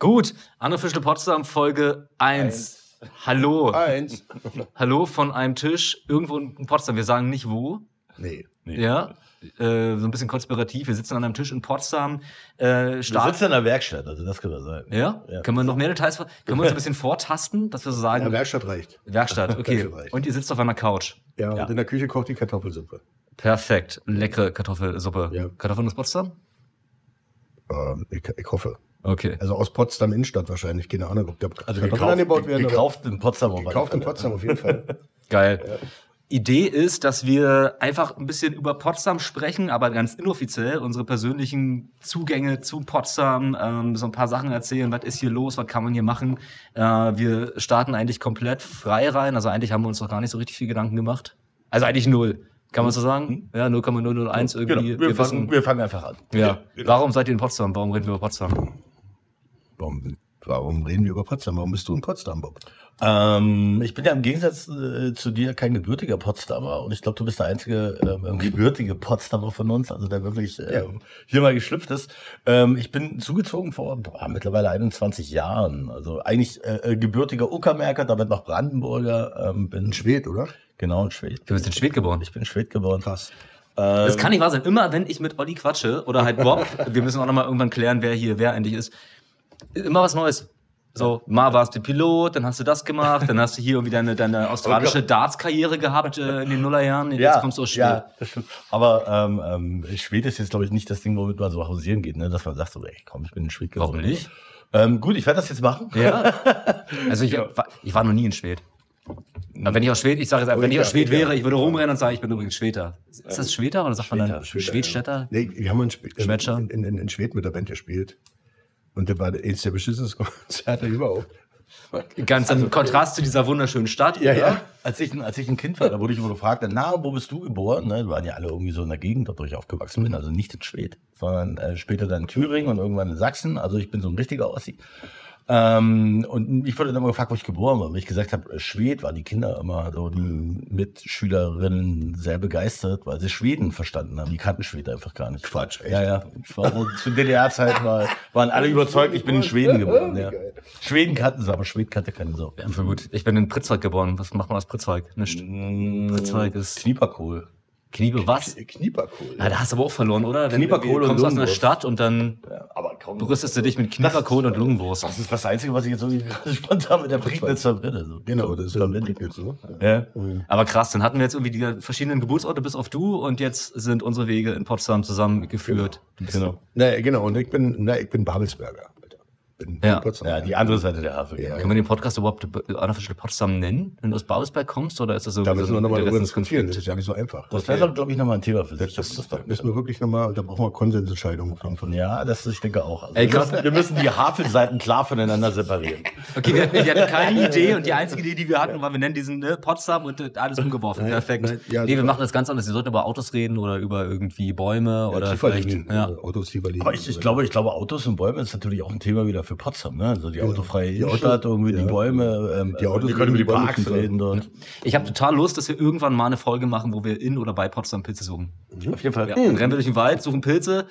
Gut, Anne Fischle Potsdam, Folge 1. Hallo. Eins. Hallo von einem Tisch irgendwo in Potsdam. Wir sagen nicht wo. Nee. Ja. Äh, so ein bisschen konspirativ. Wir sitzen an einem Tisch in Potsdam. Äh, Wir Start. sitzen in der Werkstatt, also das kann man sein. Ja? Ja. Können wir noch mehr Details, können wir uns ein bisschen vortasten, dass wir so sagen, Ja, Werkstatt reicht. Werkstatt, okay. Werkstatt reicht. Und ihr sitzt auf einer Couch. Ja, Ja. und in der Küche kocht die Kartoffelsuppe. Perfekt. Leckere Kartoffelsuppe. Ja. Kartoffeln aus Potsdam? Ähm, ich, ich hoffe. Okay. Also aus Potsdam Innenstadt wahrscheinlich, keine Ahnung, ob da Also gekauft, angebaut werden. gekauft in Potsdam. auf Gekauft in. Potsdam auf jeden Fall. Geil. Idee ist, dass wir einfach ein bisschen über Potsdam sprechen, aber ganz inoffiziell unsere persönlichen Zugänge zu Potsdam, ähm, so ein paar Sachen erzählen, was ist hier los, was kann man hier machen. Äh, wir starten eigentlich komplett frei rein, also eigentlich haben wir uns noch gar nicht so richtig viel Gedanken gemacht. Also eigentlich null, kann man so sagen? Ja, 0,001 Genau, irgendwie. wir, fangen, wir fangen einfach an. ja. Warum seid ihr in Potsdam? Warum reden wir über Potsdam? Warum, warum reden wir über Potsdam? Warum bist du in Potsdam, Bob? Ähm, ich bin ja im Gegensatz äh, zu dir kein gebürtiger Potsdamer und ich glaube, du bist der einzige ähm, gebürtige Potsdamer von uns, also der wirklich ähm, hier mal geschlüpft ist. Ähm, ich bin zugezogen vor boah, mittlerweile 21 Jahren, also eigentlich äh, äh, gebürtiger Uckermärker, damit noch Brandenburger. Ähm, bin In Schwed, oder? genau in Schwed. Du bist in Schwedt geboren. Ich bin in Schwed geboren. Krass. Das kann nicht wahr sein. Immer wenn ich mit Olli quatsche oder halt Bob, wir müssen auch nochmal irgendwann klären, wer hier wer eigentlich ist. Immer was Neues. So, mal warst du Pilot, dann hast du das gemacht, dann hast du hier irgendwie deine, deine australische Darts-Karriere gehabt äh, in den Nullerjahren. Jetzt kommst du aus Schweden. Ja, das stimmt. Aber ähm, ähm, Schwed ist jetzt, glaube ich, nicht das Ding, womit man so hausieren geht, ne? dass man sagt, so, ey, komm, ich bin in Schwed Warum nicht? Ähm, gut, ich werde das jetzt machen. Ja. Also ich, war, ich war noch nie in Schwed. Aber wenn ich aus Schwed, ich sage jetzt, wenn ich aus Schwed wäre, ich würde rumrennen und sagen, ich bin übrigens Schweder. Ist das Schweder oder sagt man dann Schweder, Schweder, Schwedstädter? Nee, wir haben in, Schwe- Schwätscher? in, in, in Schwed mit der Band gespielt. Und der war eins der beschissensten Konzerte überhaupt. Ganz im Kontrast zu dieser wunderschönen Stadt. Ja, ja. Als ich, als ich ein Kind war, da wurde ich immer gefragt, na, wo bist du geboren? Ne, waren ja alle irgendwie so in der Gegend, dort wo ich aufgewachsen bin, also nicht in Schwed, sondern äh, später dann in Thüringen und irgendwann in Sachsen. Also ich bin so ein richtiger Ossi. Ähm, und ich wurde dann immer gefragt, wo ich geboren war. Und ich gesagt habe, Schwed, waren die Kinder immer so, die Mitschülerinnen sehr begeistert, weil sie Schweden verstanden haben. Die kannten Schwed einfach gar nicht. Quatsch, echt? Ja, ja. Ich war, so zu DDR-Zeit war, waren alle überzeugt, ich bin in Schweden geboren. Ja. Schweden kannten sie, aber Schwed kannte keine Sau. Ja, gut. Ich bin in Pritzwalk geboren. Was macht man aus Pritzwalk? Nicht. Pritzwalk ist Knieperkohl. Kniebe was? Knieperkohl. Ja, da hast du aber auch verloren, oder? Knieperkohl du kommst und aus einer Lungenwurst. Stadt und dann Ja, aber kaum. brüstest du dich mit Knieperkohl und Lungenwurst. Das ist das Einzige, was ich jetzt so spontan mit der Prignitz verbinde. So. Genau, das ist ja jetzt so. Ja. Aber krass, dann hatten wir jetzt irgendwie die verschiedenen Geburtsorte bis auf du und jetzt sind unsere Wege in Potsdam zusammengeführt. Genau. Nee, genau, und ich bin, nee, ich bin Babelsberger. Bin Ja. in Potsdam. Ja, die andere Seite der Havel. Ja. Können wir den Podcast überhaupt Unofficial Potsdam nennen, wenn du aus Babelsberg kommst? Oder ist das so Da müssen wir nochmal drüber Interessenskonflikt? diskutieren. Das ist ja nicht so einfach. Das wäre doch, glaube ich, nochmal ein Thema für sich. Das, das, das müssen wir wirklich nochmal, da brauchen wir Konsensentscheidungen von. von ja, das ich denke auch. Also Ey, wir, müssen, wir müssen die Havelseiten klar voneinander separieren. Okay, wir hatten, wir hatten keine Idee und die einzige Idee, die wir hatten, war, wir nennen diesen ne, Potsdam und alles umgeworfen. Nein, Perfekt. nein, ja, nee, wir machen das ganz anders. Wir sollten über Autos reden oder über irgendwie Bäume oder vielleicht. Ja. äh, Autos liegen. Aber ich, ich glaube, ich glaube, Autos und Bäume ist natürlich auch ein Thema wieder für Potsdam. Ne? Also die autofreie Die Innenstadt, irgendwie die ja. Bäume. Ähm, Die Autos wir können über die Parks reden dort. Ich habe total Lust, dass wir irgendwann mal eine Folge machen, wo wir in oder bei Potsdam Pilze suchen. Auf jeden Fall. Ja, dann rennen wir durch den Wald, suchen Pilze.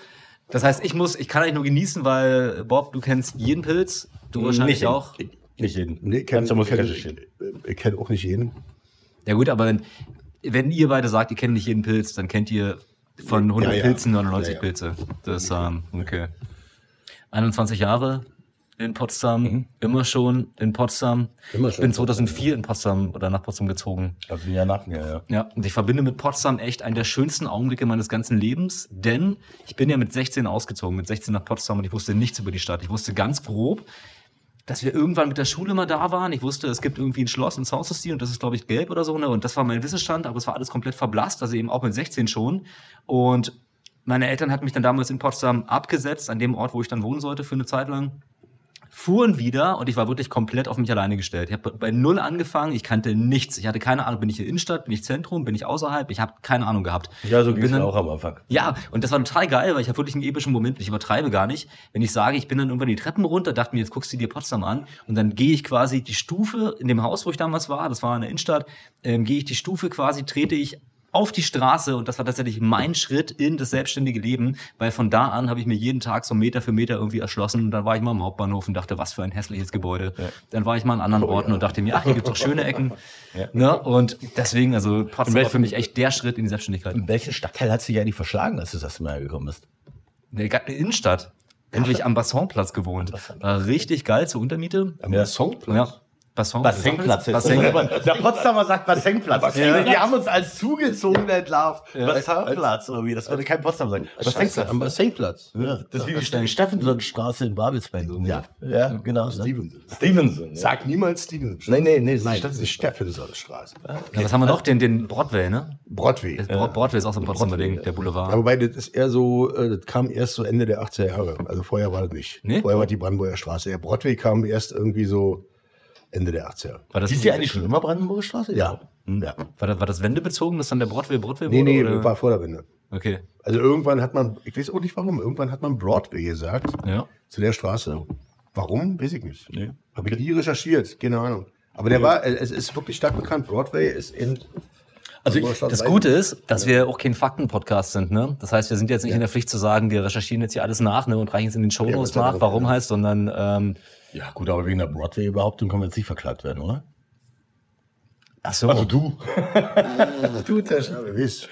Das heißt, ich muss, ich kann eigentlich nur genießen, weil Bob, du kennst jeden Pilz, du wahrscheinlich auch. Nicht jeden. Nee, kenn, kenn, ich kenne auch nicht jeden. Ja gut, aber wenn, wenn ihr beide sagt, ihr kennt nicht jeden Pilz, dann kennt ihr von 100 Ja, ja. Pilzen 99 Ja, ja. Pilze. Das ist, ähm, okay. 21 Jahre in Potsdam, immer schon in Potsdam. Mhm. Immer Ich schon bin in Potsdam, 2004 in Potsdam oder nach Potsdam gezogen. Also ein Jahr nach mir, ja. Ja, und ich verbinde mit Potsdam echt einen der schönsten Augenblicke meines ganzen Lebens, denn ich bin ja mit 16 ausgezogen, mit 16 nach Potsdam und ich wusste nichts über die Stadt. Ich wusste ganz grob, dass wir irgendwann mit der Schule mal da waren. Ich wusste, es gibt irgendwie ein Schloss in South City und das ist, glaube ich, gelb oder so. Ne? Und das war mein Wissensstand, aber es war alles komplett verblasst, also eben auch mit 16 schon. Und meine Eltern hatten mich dann damals in Potsdam abgesetzt, an dem Ort, wo ich dann wohnen sollte für eine Zeit lang fuhren wieder und ich war wirklich komplett auf mich alleine gestellt. Ich habe bei null angefangen, ich kannte nichts. Ich hatte keine Ahnung, bin ich hier Innenstadt, bin ich Zentrum, bin ich außerhalb, ich habe keine Ahnung gehabt. Ja, so ging es auch am Anfang. Ja, und das war total geil, weil ich habe wirklich einen epischen Moment, ich übertreibe gar nicht. Wenn ich sage, ich bin dann irgendwann die Treppen runter, dachte mir, jetzt guckst du dir Potsdam an und dann gehe ich quasi die Stufe in dem Haus, wo ich damals war, das war in der Innenstadt, ähm, gehe ich die Stufe quasi, trete ich auf die Straße und das war tatsächlich mein Schritt in das selbstständige Leben, weil von da an habe ich mir jeden Tag so Meter für Meter irgendwie erschlossen und dann war ich mal am Hauptbahnhof und dachte, was für ein hässliches Gebäude. Dann war ich mal an anderen Oh, Orten ja. und dachte mir, ach, hier gibt's doch schöne Ecken. Ne? Und deswegen, also Potsdam war für mich echt der Schritt in die Selbstständigkeit. In welchen Stadtteil hat sich ja nicht verschlagen, als du das erste Mal gekommen bist? In der Innenstadt. Da habe ich am Bassinplatz gewohnt. War richtig geil zur Untermiete. Am Ja. Songplatz. Ja. Bassin, Bassenplatz. Bassin. Der Potsdamer sagt Bassenplatz. Ja. Die haben uns als zugezogen entlarvt. Bassenplatz irgendwie. Das würde kein Potsdam sagen. Scheiße, am Bassenplatz. Ja, das ist wie die Ste- Steffensonstraße in Babelsberg. Ja. ja, genau. Stevenson. Stevenson. Ja. Sag niemals Stevenson. Nee, nee, nee. Nein, das ist Steffensonstraße. Ja, was haben wir noch? Den, den Broadway, ne? Broadway. Broadway ist auch so ein Potsdamer Ding, der Boulevard. Ja, wobei das ist eher so, äh, das kam erst so Ende der 80er Jahre. Also vorher war das nicht. Nee? Vorher war die Brandenburger Straße. Der Broadway kam erst irgendwie so Ende der 80er. War das, Hieß die eigentlich schon immer Brandenburger Straße? Ja. Hm. ja. war, das, war das wendebezogen, dass dann der Broadway Broadway Nee, wurde? nee, oder? war vor der Wende. Okay. Also irgendwann hat man, ich weiß auch nicht warum, irgendwann hat man Broadway gesagt Ja. zu der Straße. Warum? Weiß ich nicht. Nee. Habe ich nie recherchiert, keine Ahnung. Aber der war, äh, es ist wirklich stark bekannt. Broadway ist in. Also ich- Brandenburger Das Gute ist, dass wir auch kein Fakten-Podcast sind, ne? Das heißt, wir sind jetzt nicht in der Pflicht zu sagen, wir recherchieren jetzt hier alles nach, ne? Und reichen es in den Shownotes Ja, nach, warum ja. heißt, sondern ähm, Ja, gut, aber wegen der Broadway-Behauptung können wir jetzt nicht verklagt werden, oder? ach so. Also du. Du, das, ja, wer weiß.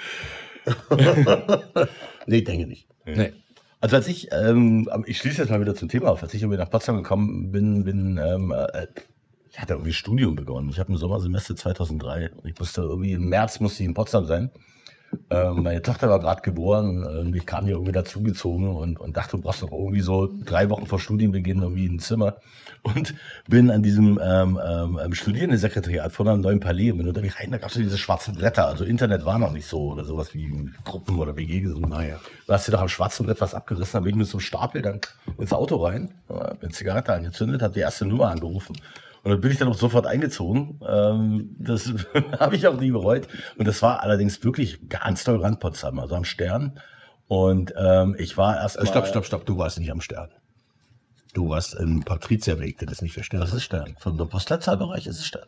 nee, denke nicht. nee. Also als ich, ähm, ich schließe jetzt mal wieder zum Thema auf, als ich irgendwie nach Potsdam gekommen bin, bin ähm, äh, ich hatte irgendwie Studium begonnen. Ich habe im Sommersemester 2003 und ich musste irgendwie im März musste ich in Potsdam sein. Ähm, meine Tochter war gerade geboren und ich kam hier irgendwie dazugezogen und, und dachte, du brauchst noch irgendwie so drei Wochen vor Studienbeginn irgendwie ein Zimmer und bin an diesem ähm, ähm, Studierendensekretariat von einem neuen Palais und bin unter mich rein, da gab es so diese schwarzen Blätter, also Internet war noch nicht so oder sowas wie Gruppen oder WG gesungen. Naja. Du hast dir doch am schwarzen Brett was abgerissen, dann bin ich mit so einem Stapel dann ins Auto rein, äh, bin Zigarette angezündet, habe die erste Nummer angerufen. Und dann bin ich dann auch sofort eingezogen. Ähm, das habe ich auch nie bereut. Und das war allerdings wirklich ganz toll Rand Potsdam, also am Stern. Und ähm, ich war erst Äh, Stopp, stopp, stopp. Du warst nicht am Stern. Du warst im Patrizierweg, das ist nicht der Stern. Das ist Stern. Von der Postleitzahlbereich ist es Stern.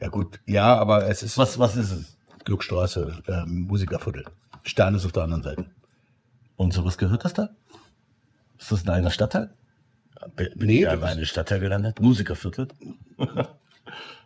Ja gut, ja, aber es ist Was, was ist es? Glückstraße, ähm, Musikerviertel. Stern ist auf der anderen Seite. Und so was gehört das da? Ist das in einer Stadtteil? Bin Nee, ich das ist- Stadtteil gelandet? Musikerviertel?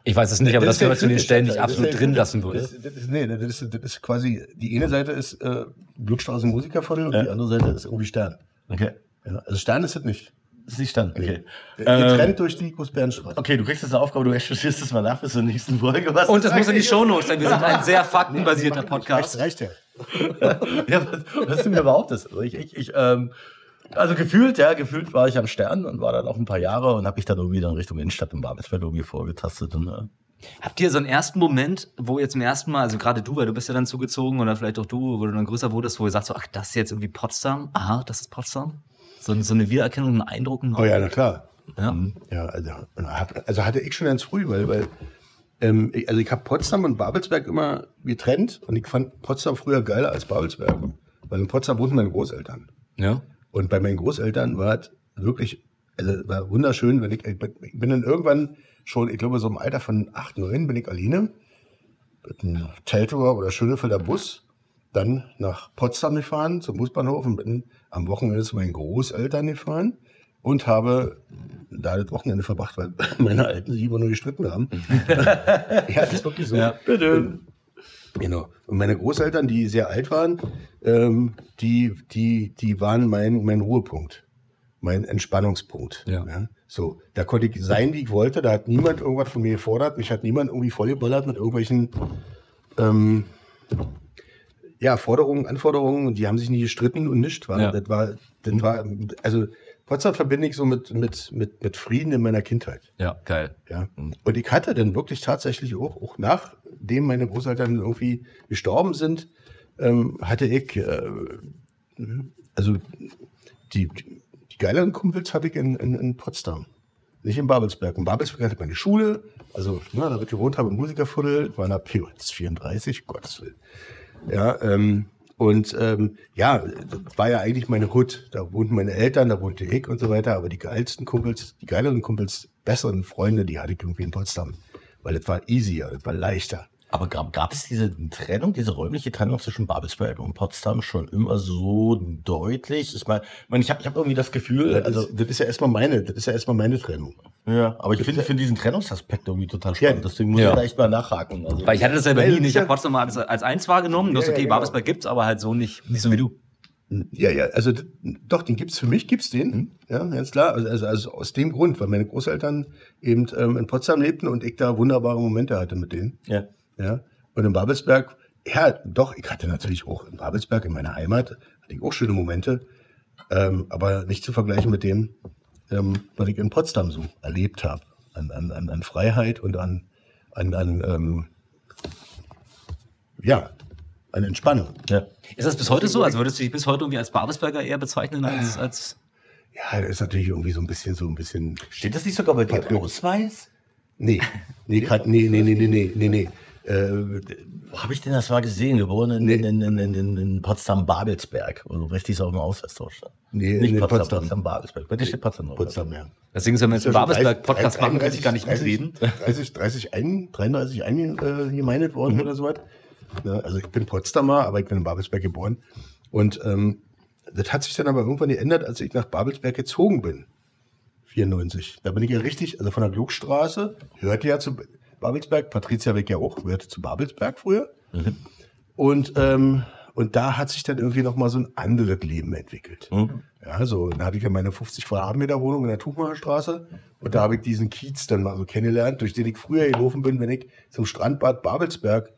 Ich weiß es nicht, aber das, ist der gehört zu den Stellen, die ich absolut Das ist drin lassen würde. Das, das ist, nee, das ist, das ist quasi, die eine Seite ist äh, Glückstraße Musikerviertel und Ja. die andere Seite ist irgendwie Stern. Okay. Ja, also Stern ist es nicht. Das ist nicht Stern. Okay. Nee. Ähm, Getrennt durch die Großbärenstraße. okay, du kriegst jetzt eine Aufgabe, du recherchierst das mal nach bis zur nächsten Folge. Was Und das muss in die Shownotes sein. Wir sind ein sehr faktenbasierter Podcast. Reicht, reicht ja. ja, was, was du mir behauptest. Also ich, ich, ich, ähm, also gefühlt, ja, gefühlt war ich am Stern und war dann auch ein paar Jahre und habe mich dann irgendwie dann Richtung Innenstadt und Babelsberg irgendwie vorgetastet. Und, äh, Habt ihr so einen ersten Moment, wo ihr zum ersten Mal, also gerade du, weil du bist ja dann zugezogen oder vielleicht auch du, wo du dann größer wurdest, wo ihr sagt so, ach, das ist jetzt irgendwie Potsdam? Aha, das ist Potsdam? So, so eine Wiedererkennung, einen Eindruck? Oh ja, na klar. Ja. Ja, also, also hatte ich schon ganz früh, weil, weil ähm, ich, also ich habe Potsdam und Babelsberg immer getrennt und ich fand Potsdam früher geiler als Babelsberg. Weil in Potsdam wohnten meine Großeltern. Ja. Und bei meinen Großeltern war es wirklich, also war wunderschön, wenn ich, ich bin dann irgendwann schon, ich glaube so im Alter von acht, neun bin ich alleine mit einem Teltower oder Schönefelder Bus dann nach Potsdam gefahren zum Busbahnhof und bin am Wochenende zu meinen Großeltern gefahren und habe da das Wochenende verbracht, weil meine Alten sich immer nur gestritten haben. ja, das ist wirklich so. Ja. Bitte. Genau. Und meine Großeltern, die sehr alt waren, ähm, die, die, die waren mein, mein Ruhepunkt, mein Entspannungspunkt. Ja. So, da konnte ich sein, wie ich wollte. Da hat niemand irgendwas von mir gefordert. Mich hat niemand irgendwie vollgeballert mit irgendwelchen ähm, ja, Forderungen, Anforderungen. Und die haben sich nie gestritten und nicht. War, Ja. Das war, das war, also Potsdam verbinde ich so mit, mit, mit, mit Frieden in meiner Kindheit. Ja, geil. Ja. Und ich hatte dann wirklich tatsächlich auch, auch nachdem meine Großeltern irgendwie gestorben sind, ähm, hatte ich, äh, also die, die, die geileren Kumpels hatte ich in, in, in Potsdam. Nicht in Babelsberg. In Babelsberg hatte ich meine Schule, also ne, da wird gewohnt habe im Musikerviertel, war in der POS 34, Gottes Willen. Ja, ähm, und ähm, ja, das war ja eigentlich meine Hut. Da wohnten meine Eltern, da wohnte ich und so weiter. Aber die geilsten Kumpels, die geileren Kumpels, besseren Freunde, die hatte ich irgendwie in Potsdam. Weil das war easier, das war leichter. Aber gab, gab es diese Trennung, diese räumliche Trennung zwischen Babelsberg und Potsdam schon immer so deutlich? Ich meine, ich, mein, ich habe ich hab irgendwie das Gefühl, Das, also ist, das ist ja erstmal meine, das ist ja erstmal meine Trennung. ja, aber ich finde finde diesen Trennungsaspekt irgendwie total spannend. Ja. Deswegen muss Ja. ich da echt mal nachhaken. Also, Weil ich hatte das selber nie. das Ich habe ja- Potsdam mal als, als eins wahrgenommen. Du hast Ja, ja, okay, genau. Babelsberg gibt's, aber halt so nicht, nicht so wie du. Ja, ja, also doch, den gibt's für mich, gibt's den. Ja, ganz klar. Also, also, also aus dem Grund, weil meine Großeltern eben ähm, in Potsdam lebten und ich da wunderbare Momente hatte mit denen. ja. Ja. Und in Babelsberg, ja, doch, ich hatte natürlich auch in Babelsberg, in meiner Heimat, hatte ich auch schöne Momente. Ähm, aber nicht zu vergleichen mit dem, ähm, was ich in Potsdam so erlebt habe. An, an, an, Freiheit und an, an, an ähm, ja, an Entspannung. ja. Ist das bis heute so? Also würdest du dich bis heute irgendwie als Babelsberger eher bezeichnen als, als Ja, das ist natürlich irgendwie so ein bisschen, so ein bisschen Steht das nicht sogar bei dir im. Ausweis? Nee, nee, nee, nee, nee, nee, nee, nee, nee. Äh, Wo habe ich denn das mal gesehen? Geboren in, in, in, in, in, in Potsdam-Babelsberg. Also richtig so auf dem stand. Nee, nicht in Potsdam, Potsdam. Potsdam-Babelsberg. Bei dir steht Potsdam drauf. Potsdam, ja. Deswegen sind wir jetzt im Ist Babelsberg-Podcast 30, machen, kann ich gar nicht 30, mitreden. 30, 30 ein, 33 eingemeindet worden oder so was. Ja, also ich bin Potsdamer, aber ich bin in Babelsberg geboren. Und ähm, das hat sich dann aber irgendwann geändert, als ich nach Babelsberg gezogen bin. 94. Da bin ich ja richtig, also von der Glückstraße, hörte ja zu Babelsberg, Patricia Weg ja auch, hörte zu Babelsberg früher. Und, ähm, und da hat sich dann irgendwie nochmal so ein anderes Leben entwickelt. Ja, so, dann hatte ich ja meine 50 Quadratmeter Wohnung in der Tuchmacher Straße und da habe ich diesen Kiez dann mal so kennengelernt, durch den ich früher gelaufen bin, wenn ich zum Strandbad Babelsberg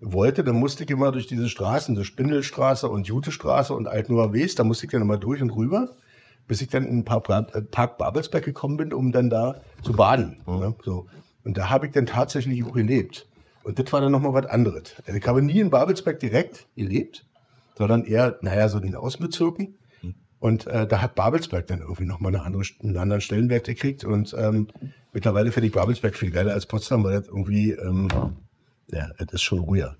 wollte, dann musste ich immer durch diese Straßen, so Spindelstraße und Jutestraße und Altneuer West, da musste ich dann immer durch und rüber, bis ich dann in den Park, äh, Park Babelsberg gekommen bin, um dann da zu baden. Ne? So. Und da habe ich dann tatsächlich auch gelebt. Und das war dann nochmal was anderes. Also ich habe nie in Babelsberg direkt gelebt, sondern eher, naja, so in den Außenbezirken. Und äh, da hat Babelsberg dann irgendwie nochmal eine andere, einen anderen Stellenwert gekriegt. Und ähm, mittlerweile finde ich Babelsberg viel geiler als Potsdam, weil das irgendwie, ähm, ja, das ist schon ruhiger.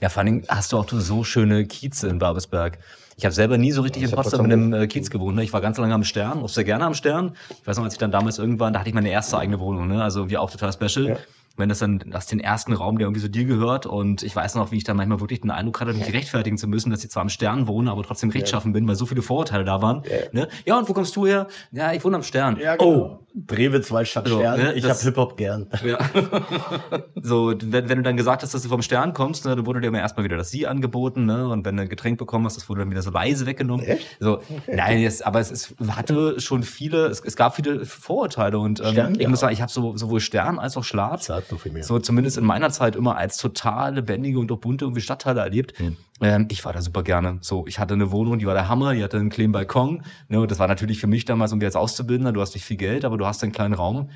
Ja, vor allen Dingen hast du auch so schöne Kieze in Babelsberg. Ich habe selber nie so richtig in Ich Potsdam in Potsdam einem äh, Kiez gewohnt. Ne? Ich war ganz lange am Stern, auch sehr gerne am Stern. Ich weiß noch, als ich dann damals irgendwann, da hatte ich meine erste eigene Wohnung, ne? also irgendwie auch total special. Ja. Wenn das dann, das den ersten Raum, der irgendwie so dir gehört. Und ich weiß noch, wie ich dann manchmal wirklich den Eindruck hatte, mich rechtfertigen zu müssen, dass ich zwar am Stern wohne, aber trotzdem rechtschaffen bin, weil so viele Vorurteile da waren. Ja. Ne? Ja, und wo kommst du her? Ja, ich wohne am Stern. Oh, Brewe zwei statt So, Stern. ne, ich das- hab Hip-Hop gern. Ja. so, wenn, wenn du dann gesagt hast, dass du vom Stern kommst, ne, dann wurde dir immer erstmal wieder das Sie angeboten, ne? Und wenn du ein Getränk bekommen hast, das wurde dann wieder so leise weggenommen. Echt? So, nein, jetzt, aber es, es hatte schon viele, es, es gab viele Vorurteile und ähm, Stern, ich ja. muss sagen, ich habe so, sowohl Stern als auch Schlatz, So viel mehr. so zumindest in meiner Zeit immer als total lebendige und auch bunte irgendwie Stadtteile erlebt. Hm. Ähm, ich war da super gerne. So, ich hatte eine Wohnung, die war der Hammer, die hatte einen kleinen Balkon. Ne, das war natürlich für mich damals irgendwie als Auszubildender, du hast nicht viel Geld, aber du hast einen kleinen Raum,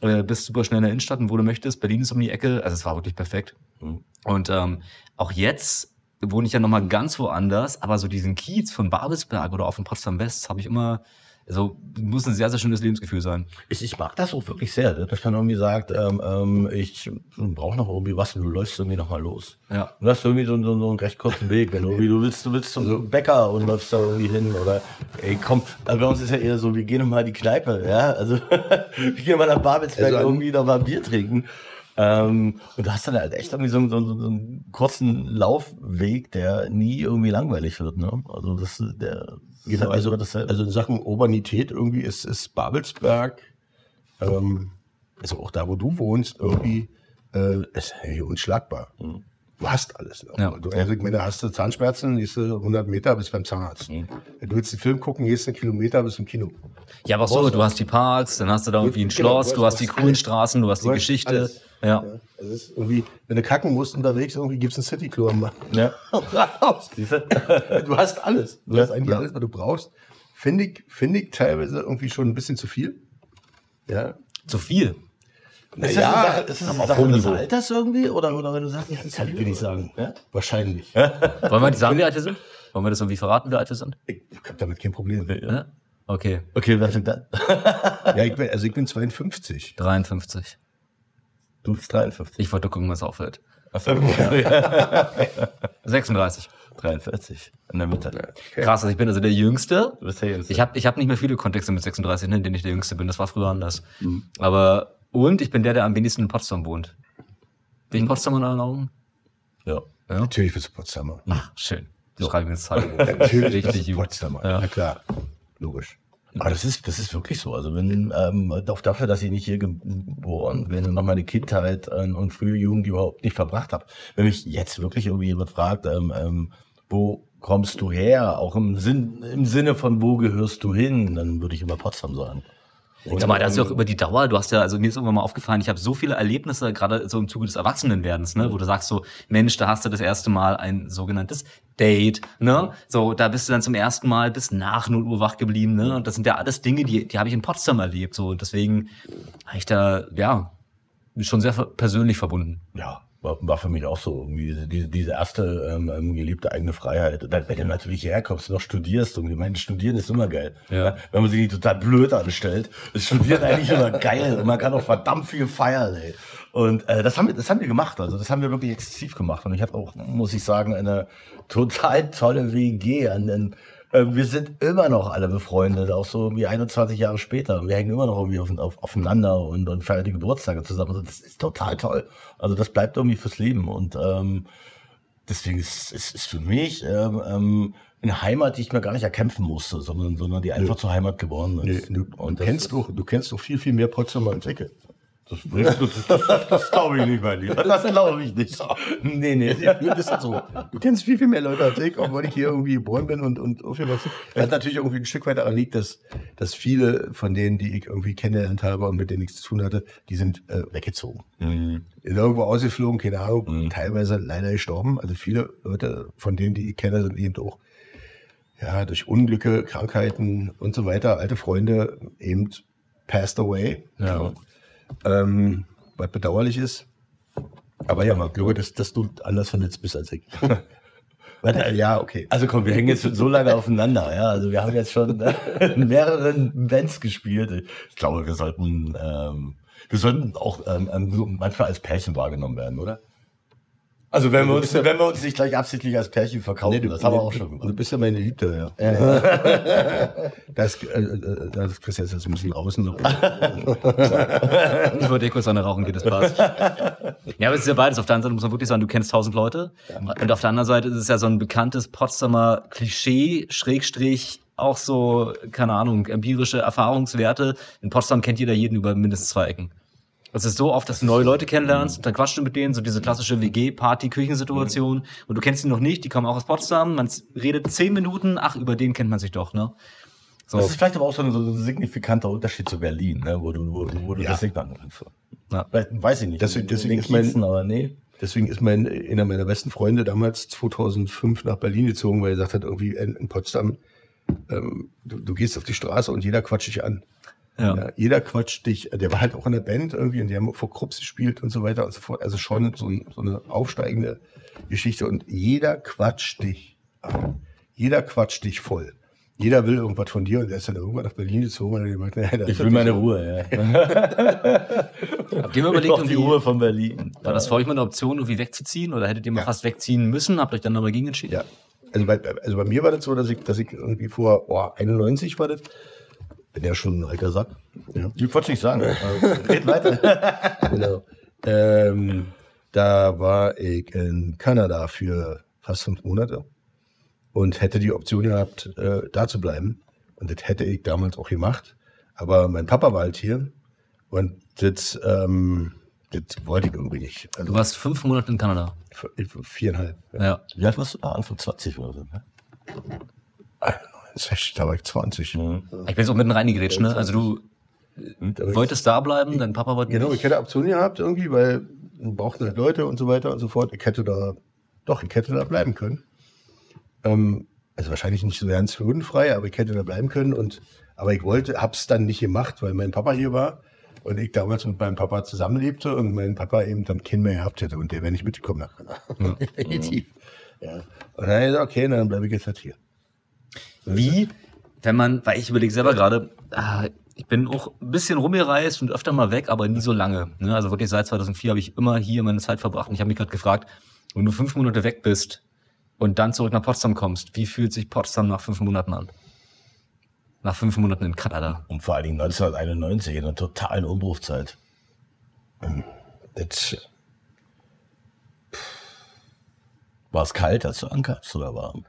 äh, bist super schnell in der Innenstadt und wo du möchtest. Berlin ist um die Ecke, also es war wirklich perfekt. Mhm. Und ähm, auch jetzt wohne ich ja nochmal ganz woanders, aber so diesen Kiez von Babelsberg oder auch von Potsdam West habe ich immer, also muss ein sehr, sehr schönes Lebensgefühl sein. Ich, ich mag das auch wirklich sehr, dass man irgendwie sagt, ähm, ähm, ich brauche noch irgendwie was und du läufst irgendwie noch mal los. Ja. Du hast irgendwie so, so, so einen recht kurzen Weg, wenn du irgendwie, du willst, du willst zum Bäcker und läufst da irgendwie hin oder, ey, komm, also bei uns ist ja eher so, wir gehen mal in die Kneipe, ja, also, wir gehen mal nach Babelsberg Also irgendwie noch mal Bier trinken. Ähm, und du hast dann halt echt irgendwie so, so, so, einen kurzen Laufweg, der nie irgendwie langweilig wird, ne? Also, das, der, Genau, also, also in Sachen Urbanität irgendwie ist, ist Babelsberg, ähm, also auch da, wo du wohnst, irgendwie, äh, ist hey, unschlagbar. Mhm. Du hast alles. Ne? Ja. Du, ich meine, hast du Zahnschmerzen, gehst du 100 Meter bis beim Zahnarzt. Mhm. Wenn du willst einen Film gucken, gehst du einen Kilometer bis zum Kino. Ja, aber so, du hast die Parks, dann hast du da irgendwie ein Genau, Schloss, du du hast- hast die du hast coolen alles. Straßen, du hast die Du hast Geschichte. alles. Ja. Es ist irgendwie, wenn du kacken musst unterwegs, irgendwie gibt's einen City-Klo am Ja. Du? Hast alles. Du Ja, hast eigentlich ja. alles, was du brauchst. Finde ich, finde ich teilweise irgendwie schon ein bisschen zu viel. Ja. Zu viel. Na Ist das ja, eine Sache, ist das eine auf Sache hohem des. Alters irgendwie? Oder, oder wenn du sagst, ja, Kann ich dir nicht sagen. Ja? Wahrscheinlich. Wollen wir nicht sagen, wie alt wir sind? Wollen wir das irgendwie verraten, wie alt wir sind? Ich habe damit kein Problem. Ja? Okay. Okay, wer fängt an? Ja, ich bin, also ich bin 52. 53. Du bist 53. Ich wollte gucken, was auffällt. Achso, ja. 36. 43. In der Mitte. Krass, also ich bin also der Jüngste. Du bist der Jüngste. Ich habe ich hab nicht mehr viele Kontexte mit 36, ne, in denen ich der Jüngste bin. Das war früher anders. Mhm. Aber, und ich bin der, der am wenigsten in Potsdam wohnt. Bin ich Potsdamer in euren Augen? Ja. Ja. Natürlich bist du Potsdamer. Ach, schön. Ich schreibe mir jetzt halt. Natürlich bist Richtig du. Potsdamer. Ja. Na klar, logisch. Aber das ist, das ist wirklich so. Also wenn, ähm, auch dafür, dass ich nicht hier geboren bin und noch meine Kindheit äh, und frühe Jugend überhaupt nicht verbracht habe. Wenn mich jetzt wirklich irgendwie jemand fragt, ähm, ähm, wo kommst du her? Auch im Sinn, im Sinne von wo gehörst du hin? Dann würde ich immer Potsdam sagen. Ich sag mal, das ist ja auch über die Dauer, du hast ja, also mir ist irgendwann mal aufgefallen, ich habe so viele Erlebnisse, gerade so im Zuge des Erwachsenenwerdens, ne, wo du sagst so, Mensch, da hast du das erste Mal ein sogenanntes Date, ne? So, da bist du dann zum ersten Mal bis nach 0 Uhr wach geblieben, ne? Und das sind ja alles Dinge, die, die habe ich in Potsdam erlebt. So, und deswegen habe ich da, ja, schon sehr persönlich verbunden. Ja, war, war für mich auch so irgendwie diese, diese, erste ähm, ähm, geliebte eigene Freiheit. Und dann, wenn du natürlich herkommst und noch studierst, und ich meine, studieren ist immer geil. Ja. Wenn man sich nicht total blöd anstellt, ist studieren eigentlich immer geil und man kann auch verdammt viel feiern, ey. Und äh, das haben wir, das haben wir gemacht. Also das haben wir wirklich exzessiv gemacht. Und ich hatte auch, muss ich sagen, eine total tolle WG. An den, wir sind immer noch alle befreundet, auch so wie 21 Jahre später. Und wir hängen immer noch irgendwie auf, auf, aufeinander und, und feiern die Geburtstage zusammen. Also das ist total toll. Also das bleibt irgendwie fürs Leben. Und ähm, deswegen ist es für mich ähm, ähm, eine Heimat, die ich mir gar nicht erkämpfen musste, sondern, sondern die einfach zur Heimat geworden ist. du, du, und das, kennst doch, du kennst doch viel, viel mehr Potsdamer als Ecke. Das, das, das, das, das glaube ich nicht, mein Lieber. Das glaube ich nicht. Nee, nee. Das ist so. Du kennst viel, viel mehr Leute als ich, obwohl ich hier irgendwie geboren bin und, und aufgewachsen. Was natürlich irgendwie ein Stück weit daran liegt, dass, dass viele von denen, die ich irgendwie kennengelernt habe und mit denen ich zu tun hatte, die sind äh, weggezogen. Mhm. Irgendwo ausgeflogen, keine Ahnung, teilweise leider gestorben. Also viele Leute von denen, die ich kenne, sind eben auch ja, durch Unglücke, Krankheiten und so weiter, alte Freunde eben passed away. Ja. Ähm, was bedauerlich ist. Aber ja, man glaube, dass, dass du anders vernetzt bist als ich. Warte, ja, okay. Also komm, wir hängen jetzt schon so lange aufeinander, ja. Also wir haben jetzt schon in mehreren Bands gespielt. Ich glaube, wir sollten, ähm, wir sollten auch ähm, ähm, manchmal als Pärchen wahrgenommen werden, oder? Also wenn wir uns, wenn wir uns nicht gleich absichtlich als Pärchen verkaufen, das haben wir auch schon Du gemacht. bist ja meine Liebte, ja. das, äh, äh, das kriegst du jetzt ein bisschen außen. Ich würde kurz eine rauchen, geht das passt. ja, aber es ist ja beides. Auf der einen Seite muss man wirklich sagen, du kennst tausend Leute. Und auf der anderen Seite ist es ja so ein bekanntes Potsdamer Klischee, Schrägstrich, auch so, keine Ahnung, empirische Erfahrungswerte. In Potsdam kennt jeder jeden über mindestens zwei Ecken. Es ist so oft, dass du neue Leute kennenlernst, dann quatschst du mit denen, so diese klassische WG-Party-Küchensituation. Und du kennst die noch nicht, die kommen auch aus Potsdam. Man redet zehn Minuten, ach, über den kennt man sich doch, ne? So. Das ist vielleicht aber auch so ein, so ein signifikanter Unterschied zu Berlin, ne, wo du, wo, wo du Ja. das Ja. Vielleicht weiß ich nicht. Deswegen- deswegen ist mein- Kiezen, aber nee. Deswegen ist mein, einer meiner besten Freunde damals 2005 nach Berlin gezogen, weil er gesagt hat, irgendwie in, in Potsdam, ähm, du, du gehst auf die Straße und jeder quatscht dich an. Ja. jeder quatscht dich. Der war halt auch in der Band irgendwie und die haben vor Krups gespielt und so weiter und so fort. Also schon so, ein, so eine aufsteigende Geschichte und jeder quatscht dich an. Jeder quatscht dich voll. Jeder will irgendwas von dir und der ist dann irgendwann nach Berlin gezogen und hat gesagt, naja, das Ich will meine Ruhe, ja. Habt ihr mal Ich überlegt, brauch die Ruhe von Berlin. War das für euch mal eine Option, irgendwie wegzuziehen? Oder hättet ihr mal Ja. fast wegziehen müssen? Habt euch dann aber gegen entschieden? Ja. Also bei, also bei mir war das so, dass ich, dass ich irgendwie vor oh, 91 war das. Bin ja schon ein alter Sack. Ja. Ich wollte nicht sagen. Also, Red weiter. genau. Ähm, da war ich in Kanada für fast fünf Monate und hätte die Option gehabt, äh, da zu bleiben. Und das hätte ich damals auch gemacht. Aber mein Papa war halt hier und das, ähm, das wollte ich irgendwie nicht. Also Du warst fünf Monate in Kanada. viereinhalb. Ja. Ja. Wie alt warst du da? Anfang 20 oder so, ne? 91, da war ich 20. Ich bin jetzt auch mitten reingegrätscht, ne? Also du ich- wolltest da bleiben, dein Papa wollte Genau, nicht. ich hätte Optionen gehabt irgendwie, weil wir brauchten halt Leute und so weiter und so fort. Ich hätte da, doch, ich hätte da bleiben können. Ähm, also wahrscheinlich nicht so ganz hürdenfrei, aber ich hätte da bleiben können. Und, aber ich wollte, hab's dann nicht gemacht, weil mein Papa hier war und ich damals mit meinem Papa zusammenlebte und mein Papa eben dann Kind mehr gehabt hätte und der wäre nicht mitgekommen nach Kanada. Definitiv. Ja. Und dann habe ich gesagt, okay, dann bleibe ich jetzt halt hier. Wie, wenn man, weil ich überlege selber gerade, ah, ich bin auch ein bisschen rumgereist und öfter mal weg, aber nie so lange. Ne? Also wirklich seit 2004 habe ich immer hier meine Zeit verbracht. Und ich habe mich gerade gefragt, wenn du fünf Monate weg bist und dann zurück nach Potsdam kommst, wie fühlt sich Potsdam nach fünf Monaten an? Nach fünf Monaten in Kanada. Und vor allen Dingen 1991, in einer totalen Umbruchzeit. Das, War es kalt, als du ankamst oder warm?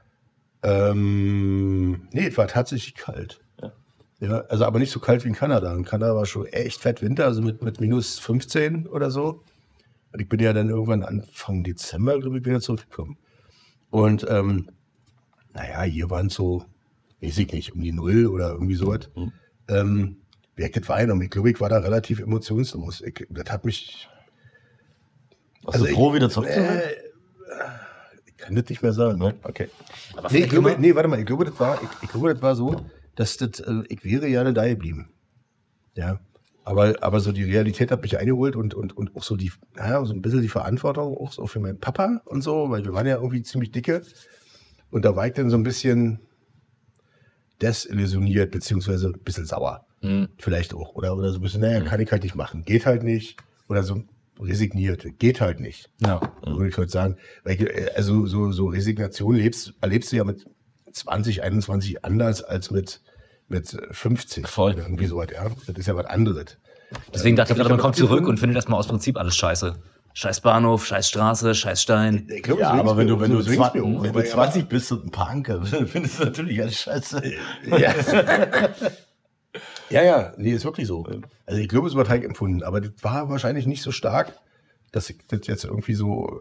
Ähm, nee, es war tatsächlich kalt. Ja. Ja, also aber nicht so kalt wie in Kanada. In Kanada war schon echt fett Winter, also mit, mit minus 15 oder so. Und ich bin ja dann irgendwann Anfang Dezember, glaube ich, wieder zurückgekommen. Und ähm, naja, hier waren es so, weiß ich nicht, um die Null oder irgendwie sowas. Mhm. Ähm, wer das war und ich glaube, ich war da relativ emotionslos. Ich, das hat mich. Warst du froh, wieder zurück zu sein? Äh, ich kann das nicht mehr sagen. Ne? Okay. Aber Nee, ich glaube, nee, warte mal, ich glaube, das war, ich, ich glaube, das war so, dass das, äh, ich wäre gerne da geblieben. Ja. Aber, aber so die Realität hat mich eingeholt und, und, und auch so die, naja, so ein bisschen die Verantwortung auch so für meinen Papa und so, weil wir waren ja irgendwie ziemlich dicke. Und da war ich dann so ein bisschen desillusioniert, beziehungsweise ein bisschen sauer. Mhm. Vielleicht auch. Oder, oder so ein bisschen, naja, kann ich halt nicht machen. Geht halt nicht. Oder so resigniert. Geht halt nicht. Ja. würde ich heute sagen. Ich, äh, also so, so Resignation lebst, erlebst du ja mit 20, 21 anders als mit, mit 50. Voll. Irgendwie sowas, ja. Das ist ja was anderes. Deswegen dachte ich gerade, man kommt zurück und findet erstmal aus Prinzip alles scheiße. Scheiß Bahnhof, scheiß Straße, scheiß Stein. Ich glaube, Ja, so aber wenn du, wenn du, so 20, mir auch. wenn du ja, 20 bist und ein Punk, dann findest du natürlich alles scheiße. Ja. ja, ja, nee, ist wirklich so. Also ich glaube, es war Teig empfunden, aber das war wahrscheinlich nicht so stark, dass ich das jetzt irgendwie so,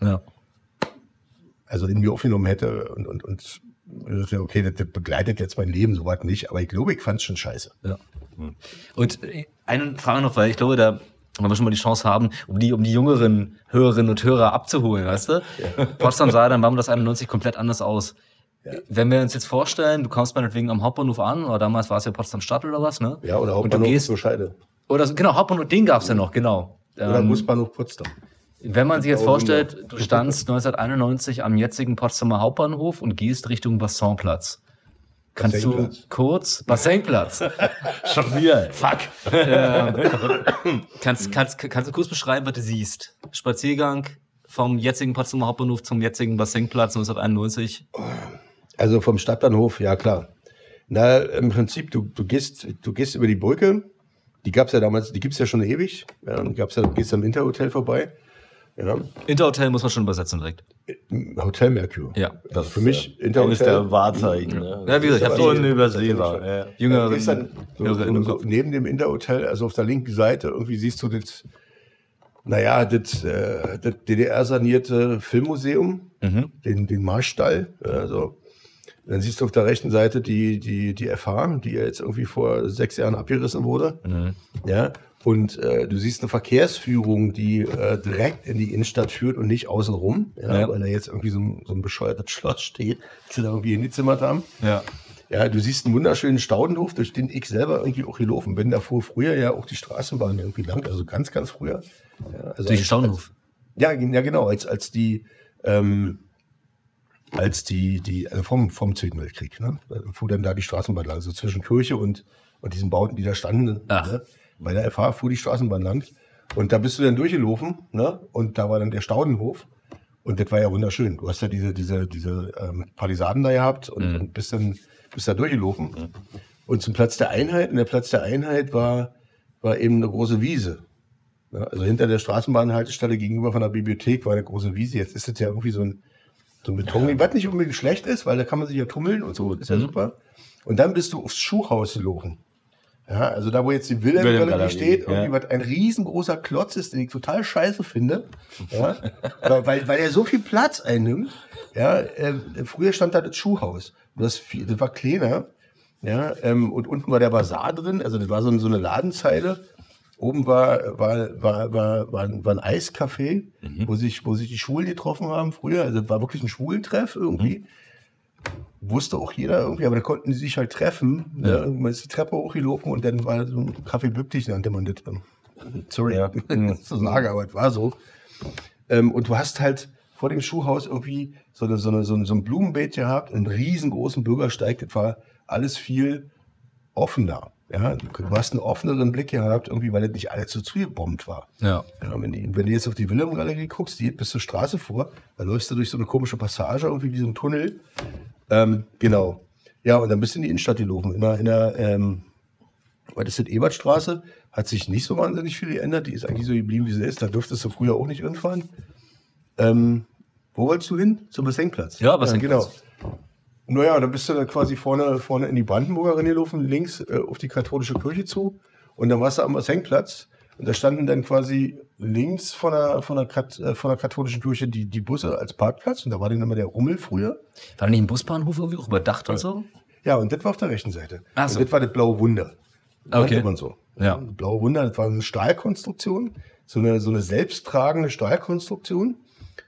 Ja. also in mir aufgenommen hätte und, und, und ja okay, das, begleitet jetzt mein Leben, sowas nicht, aber ich glaube, ich fand es schon scheiße. Ja. Und eine Frage noch, weil ich glaube, da wenn wir schon mal die Chance haben, um die, um die jüngeren Hörerinnen und Hörer abzuholen, weißt du? Potsdam sah dann, war das 91 komplett anders aus. Wenn wir uns jetzt vorstellen, du kommst meinetwegen am Hauptbahnhof an, oder damals war es ja Potsdam Stadt oder was, ne? Ja, oder Und du Hauptbahnhof gehst, zur Scheide. oder so, genau, Hauptbahnhof, den gab's ja noch, genau. Oder Ähm, Busbahnhof Potsdam. Wenn man sich jetzt vorstellt, du standst 1991 am jetzigen Potsdamer Hauptbahnhof und gehst Richtung Bassinplatz. Kannst du kurz, Bassinplatz, Schon wieder. fuck, äh, kannst, kannst, kannst du kurz beschreiben, was du siehst? Spaziergang vom jetzigen Potsdamer Hauptbahnhof zum jetzigen Bassinplatz 1991. Also vom Stadtbahnhof, ja klar. Na, im Prinzip, du, du gehst, du gehst über die Brücke. Die gab's ja damals, die gibt's ja schon ewig. Ja, und gab's ja, du gehst am Interhotel vorbei. Ja, Interhotel muss man schon übersetzen direkt. Hotel Mercure. Ja. Also für mich Eines Interhotel. der Wahrzeichen. Ne? Ja, wie gesagt, ich hab so unübersehbar. Ja. Du Jüngere dann so, so, so neben dem Interhotel, also auf der linken Seite, irgendwie siehst du das, naja, das, äh, das DDR-sanierte Filmmuseum, Mhm. den, den Marstall. Also, dann siehst du auf der rechten Seite die, die, die FH, die ja jetzt irgendwie vor sechs Jahren abgerissen wurde. Mhm. Ja. Und äh, du siehst eine Verkehrsführung, die äh, direkt in die Innenstadt führt und nicht außenrum, ja, Ja. weil da jetzt irgendwie so ein, so ein bescheuertes Schloss steht, das sie da irgendwie hingezimmert haben. Ja. Ja, du siehst einen wunderschönen Staudenhof, durch den ich selber irgendwie auch gelaufen bin. Da fuhr früher ja auch die Straßenbahn irgendwie lang, also ganz, ganz früher. Ja, also Durch den als- Staudenhof. ja, ja, genau, als, als die, ähm, als die, die, also vom, vom Zweiten Weltkrieg, ne? Fuhr dann da die Straßenbahn lang, so zwischen Kirche und, und diesen Bauten, die da standen. Ne? Bei der FH fuhr die Straßenbahn lang. Und da bist du dann durchgelaufen, ne? Und da war dann der Staudenhof. Und das war ja wunderschön. Du hast ja diese, diese, diese ähm, Palisaden da gehabt und, und bist dann bist da durchgelaufen. Und zum Platz der Einheit, und der Platz der Einheit war, war eben eine große Wiese. Ja, also hinter der Straßenbahnhaltestelle gegenüber von der Bibliothek war eine große Wiese. Jetzt ist es ja irgendwie so ein, so ein Beton, was nicht unbedingt schlecht ist, weil da kann man sich ja tummeln und so, ist ja super. Und dann bist du aufs Schuhhaus gelaufen. Ja, also da, wo jetzt die Wilhelm Galerie Wilhelm-Galerie, steht, ja. irgendwie was ein riesengroßer Klotz ist, den ich total scheiße finde, ja, weil, weil, er so viel Platz einnimmt. Ja, äh, früher stand da das Schuhhaus. Das, viel, das war kleiner. Ja, ähm, und unten war der Bazar drin, also das war so, so eine Ladenzeile. Oben war, war, war, war, war, ein, war ein Eiscafé, wo, sich, wo sich die Schwulen getroffen haben früher. Also war wirklich ein Schwulentreff irgendwie. Wusste auch jeder irgendwie, aber da konnten die sich halt treffen. Ja. Man ist die Treppe hochgelaufen und dann war so ein Kaffee Bübtig, nannte man das. Sorry, Ja. zu sagen, aber es war so. Ähm, und du hast halt vor dem Schuhhaus irgendwie so, eine, so, eine, so, ein, so ein Blumenbeet gehabt, einen riesengroßen Bürgersteig. Das war alles viel offener. Ja, du hast einen offeneren Blick gehabt, irgendwie, weil das nicht alles so zugebombt war. Ja. Ja, wenn, die, wenn du jetzt auf die Wilhelm-Galerie guckst, die geht bis zur Straße vor, da läufst du durch so eine komische Passage, irgendwie wie so ein Tunnel. Ähm, genau. Ja, und dann bist du in die Innenstadt gelaufen. In der, in der ähm, was ist das, Ebertstraße? Hat sich nicht so wahnsinnig viel geändert. Die ist eigentlich so geblieben, wie sie ist. Da durftest du früher auch nicht hinfahren. Ähm, Wo wolltest du hin? Zum Bassenplatz. Ja, Bassenplatz. genau. Naja, dann bist du dann quasi vorne, vorne in die Brandenburger gelaufen, links äh, auf die katholische Kirche zu. Und dann warst du am Bassenplatz. Und da standen dann quasi links von der, von der, Kat, äh, von der katholischen Kirche die, die Busse als Parkplatz. Und da war dann immer der Rummel früher. War da nicht ein Busbahnhof irgendwie auch überdacht und so? Ja, und das war auf der rechten Seite. Ach so. Und das war das blaue Wunder. Okay. Nannte man so. Ja. Das blaue Wunder, das war eine Stahlkonstruktion, so eine, so eine selbsttragende Stahlkonstruktion.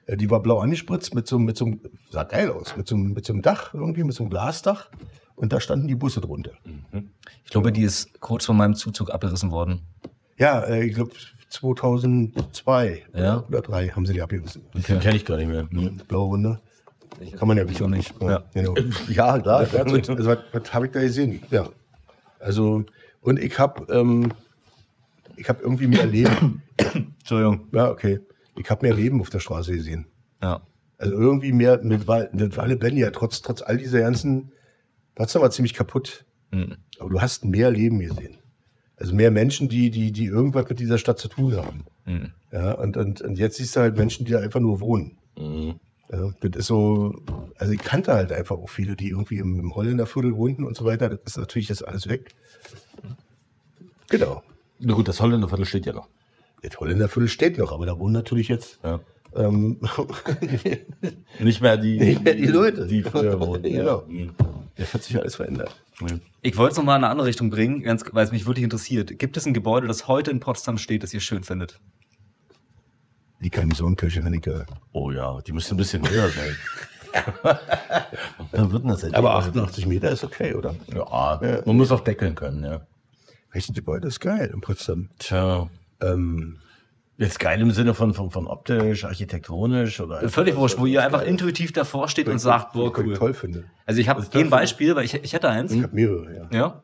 Äh, Die war blau angespritzt mit so, mit so einem, sah geil aus, mit so, einem- mit so einem Dach irgendwie, mit so einem Glasdach. Und da standen die Busse drunter. Ich glaube, die ist kurz vor meinem Zuzug abgerissen worden. Ja, äh, ich glaube 2002 Ja. oder 3 haben sie die abgerissen. Den kenne ich gar nicht mehr. Hm. Das blaue Wunder. Kann man ja Ich auch nicht. Ja, genau. Ja, klar. Also, was, was habe ich da gesehen? Ja. Also, und ich habe ähm, ich habe irgendwie mehr Leben. Entschuldigung. Ja, okay. Ich habe mehr Leben auf der Straße gesehen. Ja. Also irgendwie mehr, mit, war, das war lebendiger, trotz, trotz all dieser ganzen, Potsdam war ziemlich kaputt. Mhm. Aber du hast mehr Leben gesehen. Also mehr Menschen, die, die, die irgendwas mit dieser Stadt zu tun haben. Mhm. Ja, und, und, und jetzt siehst du halt Menschen, die da einfach nur wohnen. Mhm. Ja, das ist so, also ich kannte halt einfach auch viele, die irgendwie im, im Holländerviertel wohnten und so weiter. Das ist natürlich jetzt alles weg. Genau. Na gut, das Holländerviertel steht ja noch. Das Holländerviertel steht noch, aber da wohnen natürlich jetzt Ja. ähm, Nicht mehr die, Nicht mehr die Leute. die früher wohnten. Genau. Ja. das hat sich alles verändert. Mhm. Ich wollte es nochmal in eine andere Richtung bringen, ganz, weil es mich wirklich interessiert. Gibt es ein Gebäude, das heute in Potsdam steht, das ihr schön findet? Die Garnisonkirche geil. Oh ja, die müsste ein bisschen höher sein. Dann wird das Aber 88 Meter ist okay, oder? Ja, man muss auch deckeln können, ja. Welches Gebäude ist geil in Potsdam? Tja. Ähm, Jetzt geil im Sinne von, von, von optisch, architektonisch oder. Völlig wurscht, wo ihr einfach intuitiv davor steht und sagt, boah, was ich cool. toll finde. Also ich habe das ein Beispiel, weil ich, ich hätte eins. Ich habe mehrere, ja. Ja.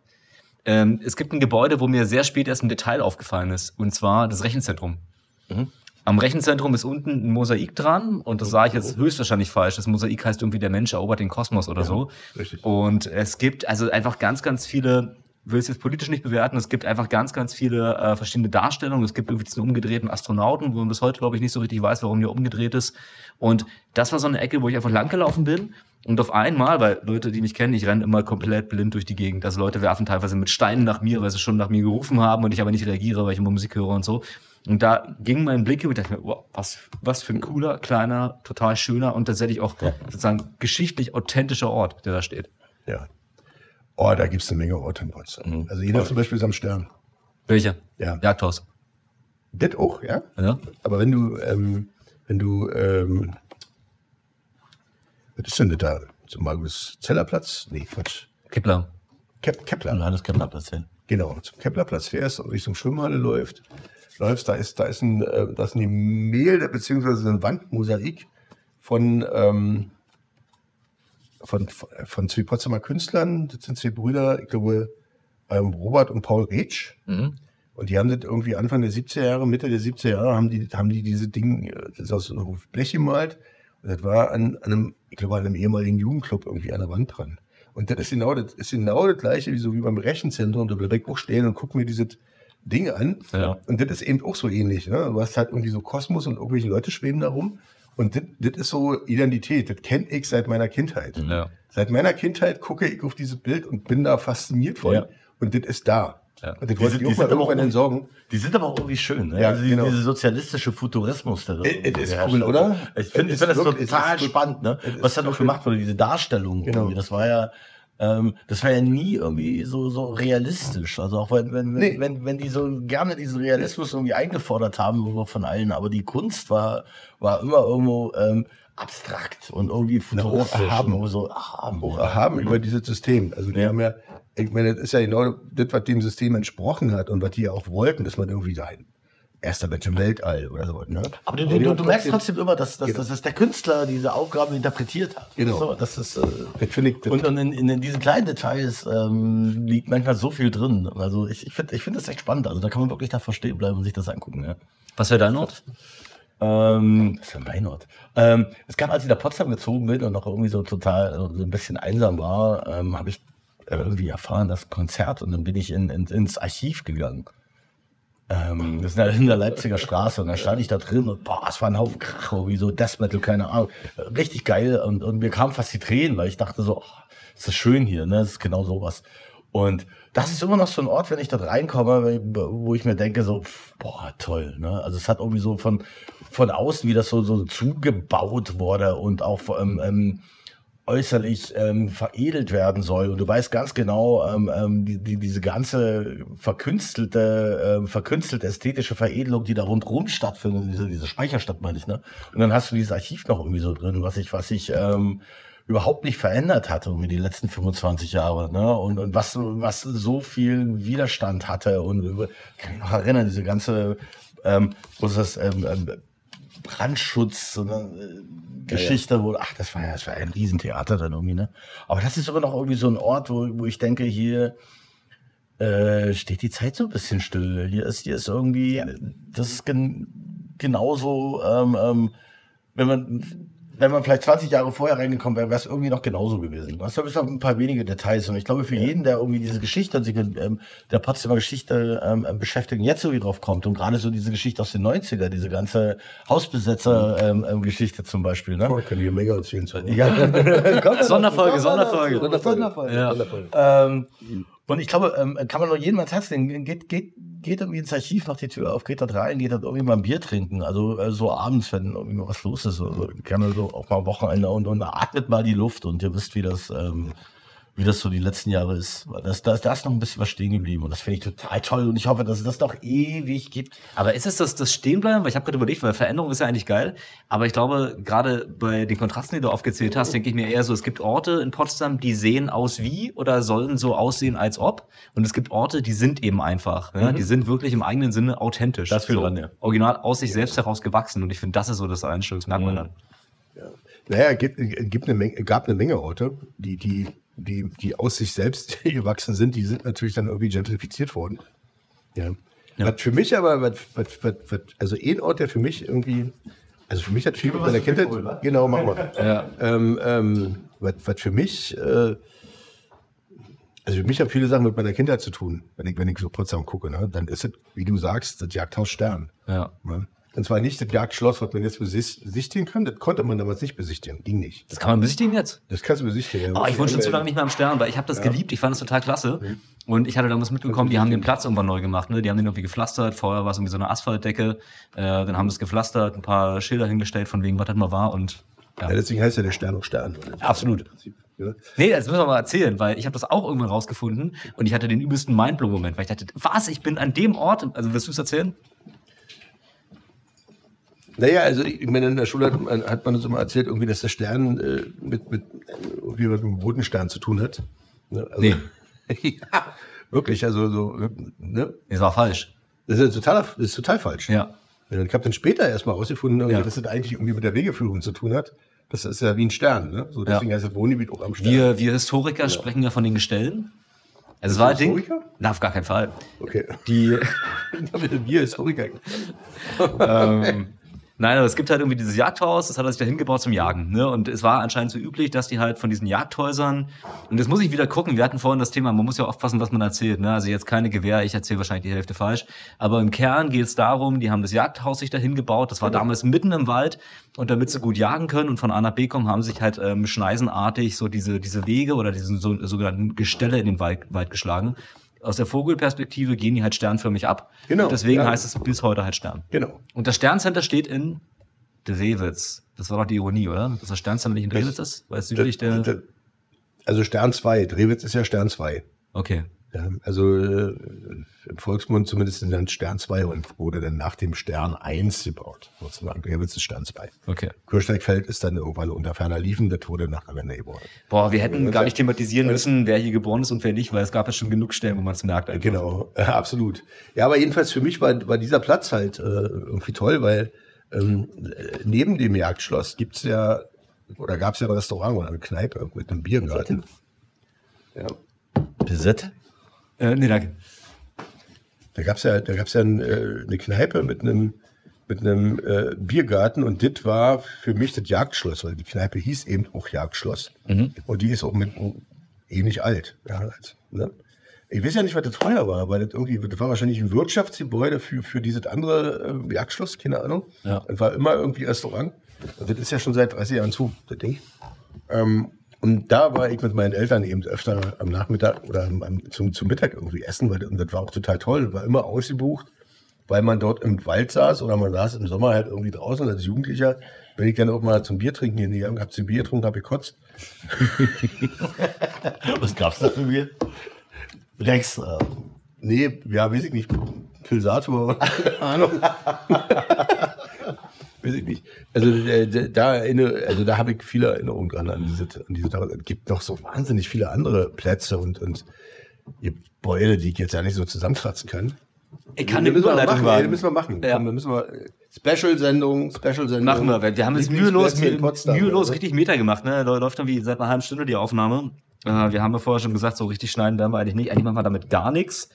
Ähm, es gibt ein Gebäude, wo mir sehr spät erst im Detail aufgefallen ist, und zwar das Rechenzentrum. Mhm. Am Rechenzentrum ist unten ein Mosaik dran und das sage ich jetzt höchstwahrscheinlich falsch. Das Mosaik heißt irgendwie der Mensch erobert den Kosmos oder so. richtig. Und es gibt also einfach ganz, ganz viele, will es jetzt politisch nicht bewerten, es gibt einfach ganz, ganz viele äh, verschiedene Darstellungen. Es gibt irgendwie diesen umgedrehten Astronauten, wo man bis heute, glaube ich, nicht so richtig weiß, warum der umgedreht ist. Und das war so eine Ecke, wo ich einfach langgelaufen bin. Und auf einmal, weil Leute, die mich kennen, ich renne immer komplett blind durch die Gegend. Also Leute werfen teilweise mit Steinen nach mir, weil sie schon nach mir gerufen haben und ich aber nicht reagiere, weil ich immer Musik höre und so. Und da ging mein Blick und ich dachte mir, wow, was, was für ein cooler, kleiner, total schöner und tatsächlich auch sozusagen geschichtlich authentischer Ort, der da steht. Ja. Oh, da gibt es eine Menge Orte in Potsdam. Also jeder zum Beispiel ist am Stern. Welcher? Ja. Jagdhaus. Das auch, ja. Ja? Aber wenn du, ähm, wenn du, ähm, was ist denn das da? Zum Markus Zellerplatz? Nee, Quatsch. Kippler. Kep Kepler. Johannes Kepler passieren. Genau, zum Keplerplatz fährst und Richtung Schwimmhalle läuft, läufst, da ist, da ist ein, äh, da ist ein Gemälde beziehungsweise ein Wandmosaik von, ähm, von, von zwei Potsdamer Künstlern. Das sind zwei Brüder, ich glaube, ähm, Robert und Paul Retsch. Mhm. Und die haben das irgendwie Anfang der 70er Jahre, Mitte der 70er Jahre, haben die, haben die diese Dinge, äh, das ist aus so Blech gemalt. Und das war an, an einem, ich glaube, an einem ehemaligen Jugendclub irgendwie an der Wand dran. Und das ist genau das, ist genau das gleiche, wie so wie beim Rechenzentrum. Da bleib ich auch stehen und guck mir diese Dinge an. Ja. Und das ist eben auch so ähnlich. Ne? Du hast halt irgendwie so Kosmos und irgendwelche Leute schweben da rum. Und das, ist so Identität. Das kenne ich seit meiner Kindheit. Ja. Seit meiner Kindheit gucke ich auf dieses Bild und bin da fasziniert von. Ja. Und das ist da. Ja. Und das Die sind- die auch mal sind aber auch- entsorgen. Die sind aber auch irgendwie schön, ne? Ja, also die, genau. diese sozialistische Futurismus. Da irgendwie es ist cool, oder? Ich finde find das wirklich- total spannend, ne? Was da noch gemacht wurde, diese Darstellung. Genau. irgendwie, Das war ja, ähm, das war ja nie irgendwie so, so realistisch. Also auch wenn, wenn, wenn, Nee. wenn, wenn die so gerne diesen Realismus irgendwie eingefordert haben, von allen, aber die Kunst war, war immer irgendwo ähm, abstrakt und irgendwie futuristisch. erhaben. und so auch ja. erhaben über dieses System. Also die Ja. haben ja, ich meine, das ist ja genau das, was dem System entsprochen hat und was die ja auch wollten, dass man irgendwie sein erster Mensch im Weltall oder so. Ne? Aber du, du, haben du merkst trotzdem immer, dass, dass, dass, dass der Künstler diese Aufgaben interpretiert hat. Genau. So, das ist, äh, und, und in, in, in diesen kleinen Details ähm, liegt manchmal so viel drin. Also ich, ich finde ich find das echt spannend. Also da kann man wirklich davor stehen bleiben und sich das angucken. Ja. Was wäre dein Ort? Ähm, das ist ja mein Ort. Ähm, es gab, als ich nach Potsdam gezogen bin und noch irgendwie so total so ein bisschen einsam war, ähm, habe ich irgendwie erfahren, das Konzert und dann bin ich in, in, ins Archiv gegangen. Ähm, das ist in der Leipziger Straße und da stand ich da drin und boah, es war ein Haufen Krach, wie so Death Metal, keine Ahnung. Richtig geil und, und mir kamen fast die Tränen, weil ich dachte so, oh, ist das schön hier, ne? Das ist genau sowas. Und das ist immer noch so ein Ort, wenn ich dort reinkomme, wo ich mir denke so, boah, toll, ne? Also es hat irgendwie so von, von außen, wie das so, so zugebaut wurde und auch ähm, ähm, äußerlich ähm, veredelt werden soll. Und du weißt ganz genau, ähm, ähm, die, die, diese ganze verkünstelte, ähm, verkünstelte ästhetische Veredelung, die da rundherum stattfindet, diese, diese Speicherstadt meine ich, ne? Und dann hast du dieses Archiv noch irgendwie so drin, was ich, was ich ähm, überhaupt nicht verändert hatte um die letzten 25 Jahre, ne? Und, und was, was so viel Widerstand hatte und ich kann mich noch erinnern, diese ganze ähm, was ist das, ähm, ähm, Brandschutz, so eine äh, Geschichte, ja, ja. wo, ach, das war ja, das war ein Riesentheater dann irgendwie, ne? Aber das ist immer noch irgendwie so ein Ort, wo, wo ich denke, hier äh, steht die Zeit so ein bisschen still. Hier ist, hier ist irgendwie, das ist gen, genauso, ähm, ähm, wenn man wenn man vielleicht 20 Jahre vorher reingekommen wäre, wäre es irgendwie noch genauso gewesen. Das ist ein paar wenige Details. Und ich glaube, für ja. jeden, der irgendwie diese Geschichte, sich ähm, der Potsdamer Geschichte ähm, beschäftigt und jetzt so wie drauf kommt und gerade so diese Geschichte aus den 90er, diese ganze Hausbesetzer-Geschichte ähm, ähm zum Beispiel. Ne? Oh, kann ich mega erzählen. Ja. Sonderfolge, Sonderfolge. Sonderfolge. Sonderfolge. Ja. Ähm, und ich glaube, ähm, kann man nur jedem ans Herz legen, geht, geht, geht irgendwie ins Archiv, macht die Tür auf, geht dort rein, geht dort irgendwie mal ein Bier trinken. Also äh, so abends, wenn irgendwie mal was los ist, also, gerne so auch mal Wochenende und, und atmet mal die Luft und ihr wisst, wie das, ähm, wie das so die letzten Jahre ist. Das, da, da ist noch ein bisschen was stehen geblieben und das finde ich total toll und ich hoffe, dass es das noch ewig gibt. Aber ist es das, das Stehenbleiben? Weil ich habe gerade überlegt, weil Veränderung ist ja eigentlich geil, aber ich glaube, gerade bei den Kontrasten, die du aufgezählt hast, denke ich mir eher so, es gibt Orte in Potsdam, die sehen aus wie oder sollen so aussehen als ob und es gibt Orte, die sind eben einfach. Ja? Mhm. Die sind wirklich im eigenen Sinne authentisch. Das viel so, dran, ja. Original aus sich selbst heraus gewachsen und ich finde, das ist so das Einstellungsmerkmal mhm. dann. Ja. Naja, gibt, gibt eine Menge, gab eine Menge Orte, die, die die, die aus sich selbst gewachsen sind, die sind natürlich dann irgendwie gentrifiziert worden. Ja. ja. Was für mich aber, was, was, was, was, also ein Ort, der für mich irgendwie, also für mich hat viel mit meiner Kindheit, cool, genau, mach mal. Ja. Ähm, ähm, was, was für mich, äh, also für mich hat viele Sachen mit meiner Kindheit zu tun, wenn ich, wenn ich so Potsdam gucke, ne? dann ist es, wie du sagst, das Jagdhaus Stern. Ja. Ne? Und zwar nicht das Jagdschloss, was man jetzt besichtigen kann. Das konnte man damals nicht besichtigen. Ging nicht. Das kann man besichtigen jetzt? Das kannst du besichtigen. Oh, ich wohne schon zu lange nicht mehr am Stern, weil ich habe das ja. geliebt. Ich fand das total klasse. Mhm. Und ich hatte damals mitbekommen, die haben den Platz irgendwann neu gemacht. Ne? Die haben den irgendwie gepflastert. Vorher war es irgendwie so eine Asphaltdecke. Äh, dann haben sie es gepflastert, ein paar Schilder hingestellt, von wegen, was das mal war. Und ja. ja deswegen heißt ja der Stern auch Stern. Absolut. Ja. Nee, das müssen wir mal erzählen, weil ich habe das auch irgendwann rausgefunden und ich hatte den übelsten Mindblow-Moment, weil ich dachte, was, ich bin an dem Ort, also wirst du es erzählen? Naja, also ich meine, in der Schule hat man, hat man uns immer erzählt, irgendwie, dass der Stern äh, mit, mit, irgendwie mit dem Bodenstern zu tun hat. Ne? Also, nee. ja, wirklich, also so, ne? Das war falsch. Das ist total, das ist total falsch. Ja. Ich habe dann später erstmal herausgefunden, ja. dass das eigentlich irgendwie mit der Wegeführung zu tun hat. Das ist ja wie ein Stern, ne? So, deswegen ja. heißt das Wohngebiet auch am Stern. Wir, wir Historiker ja. sprechen ja von den Gestellen. Also es war ein Ding. Na, auf gar keinen Fall. Okay. Die. wir Historiker. ähm, Nein, aber es gibt halt irgendwie dieses Jagdhaus, das hat er sich da hingebaut zum Jagen. Ne? Und es war anscheinend so üblich, dass die halt von diesen Jagdhäusern, und das muss ich wieder gucken, wir hatten vorhin das Thema, man muss ja aufpassen, was man erzählt. Ne? Also jetzt keine Gewehr, ich erzähle wahrscheinlich die Hälfte falsch. Aber im Kern geht es darum, die haben das Jagdhaus sich da hingebaut, das war damals mitten im Wald. Und damit sie gut jagen können und von A nach B kommen, haben sich halt ähm, schneisenartig so diese, diese Wege oder diesen so, sogenannten Gestelle in den Wald, Wald geschlagen aus der Vogelperspektive gehen die halt sternförmig ab. Genau. Und deswegen ja. heißt es bis heute halt Stern. Genau. Und das Sterncenter steht in Drewitz. Das war doch die Ironie, oder? Dass das Sterncenter nicht in Drewitz ist? Weil es südlich der. Also Stern 2. Drewitz ist ja Stern 2. Okay. Ja, also äh, im Volksmund zumindest dann Stern 2 und wurde dann nach dem Stern 1 gebaut. Sozusagen. Drewitz ist Stern 2. Okay. Kirchsteigfeld ist dann irgendwann unter ferner Liefen, das wurde nach der Wende geboren. Boah, wir hätten gar nicht thematisieren müssen, wer hier geboren ist und wer nicht, weil es gab ja schon genug Stellen, wo man es merkt. Einfach. Genau, äh, absolut. Ja, aber jedenfalls für mich war, war dieser Platz halt äh, irgendwie toll, weil ähm, neben dem Jagdschloss gibt's ja, oder gab's ja ein Restaurant oder eine Kneipe mit einem Biergarten. Ja. Besitz? Äh, nee, danke. Da gab's ja, da gab's ja ein, äh, eine Kneipe mit einem, mit einem äh, Biergarten und das war für mich das Jagdschloss, weil die Kneipe hieß eben auch Jagdschloss. Mhm. Und die ist auch mit ähnlich alt. Ja, also, ne? Ich weiß ja nicht, was das vorher war, weil das irgendwie, das war wahrscheinlich ein Wirtschaftsgebäude für, für dieses andere äh, Jagdschloss, keine Ahnung. Ja. Das war immer irgendwie Restaurant. Und das ist ja schon seit 30 Jahren zu, das Ding. Ähm, und da war ich mit meinen Eltern eben öfter am Nachmittag oder am, zum, zum Mittag irgendwie essen, weil, und das war auch total toll. War immer ausgebucht, weil man dort im Wald saß oder man saß im Sommer halt irgendwie draußen als Jugendlicher. Wenn ich dann auch mal zum Bier trinken hingegangen habe, zum Bier getrunken, ich gekotzt. Was gab's da für mir? Rex. Äh, Nee, ja, weiß ich nicht. Pulsator, keine Ahnung. weiß ich nicht. Also äh, da erinnere, also da habe ich viele Erinnerungen dran an diese, an diese Tage. Es gibt noch so wahnsinnig viele andere Plätze und, und Gebäude, die ich jetzt ja nicht so zusammenkratzen kann. Ich kann Die eine müssen wir Überleitung machen. Ja, müssen wir machen. Ja. Komm, dann müssen wir äh, Special-Sendung, Special-Sendung. Machen wir. Wir haben jetzt mühelos, mühelos richtig Meter gemacht. Ne? Läu- Läuft irgendwie seit einer halben Stunde die Aufnahme. Äh, wir haben ja vorher schon gesagt, so richtig schneiden werden wir eigentlich nicht. Eigentlich machen wir damit gar nichts.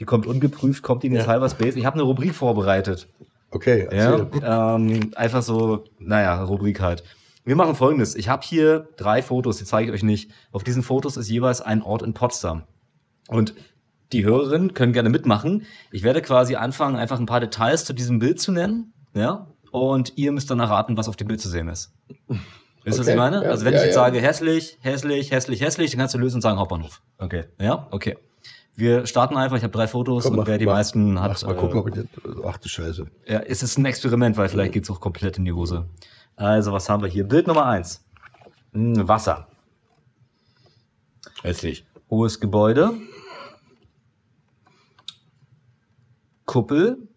Die kommt ungeprüft, kommt in den Cyberspace. Ich habe eine Rubrik vorbereitet. Okay, Ja, erzähl. ähm, einfach so, naja, Rubrik halt. Wir machen folgendes. Ich habe hier drei Fotos, die zeige ich euch nicht. Auf diesen Fotos ist jeweils ein Ort in Potsdam. Und die Hörerinnen können gerne mitmachen. Ich werde quasi anfangen, einfach ein paar Details zu diesem Bild zu nennen. Ja. Und ihr müsst dann erraten, was auf dem Bild zu sehen ist. Wisst ihr, was Okay, ich meine? ja, also wenn ja, ich jetzt ja. sage hässlich, hässlich, hässlich, hässlich, dann kannst du lösen und sagen Hauptbahnhof. okay. Ja? Okay. Wir starten einfach. Ich habe drei Fotos Komm, und mach- wer die mach- meisten hat. Mach mal äh, gucken, ob ich das, ach du Scheiße. ja, es ist ein Experiment, weil vielleicht geht's auch komplett in die Hose. Also, was haben wir hier? Bild Nummer eins. Hm, Wasser. Hässlich. Hohes Gebäude. Kuppel.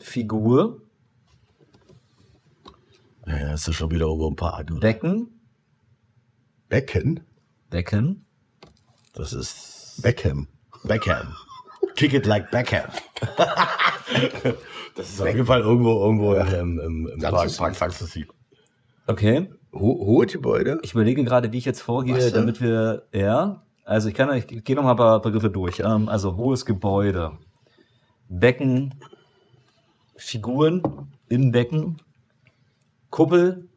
Figur. Ja, ist ja schon wieder über ein Park. oder? Becken. Becken? Becken. Das ist Beckham. Beckham. Kick it like Beckham. das ist auf jeden Fall irgendwo, irgendwo im, im, im Ganz Park, Park Fantasy. Okay. Ho hohe Gebäude? Ich überlege gerade, wie ich jetzt vorgehe, damit wir, ja, also ich kann, ich gehe noch mal ein paar Begriffe durch. Ähm, also hohes Gebäude, Becken, Figuren im Becken, Kuppel,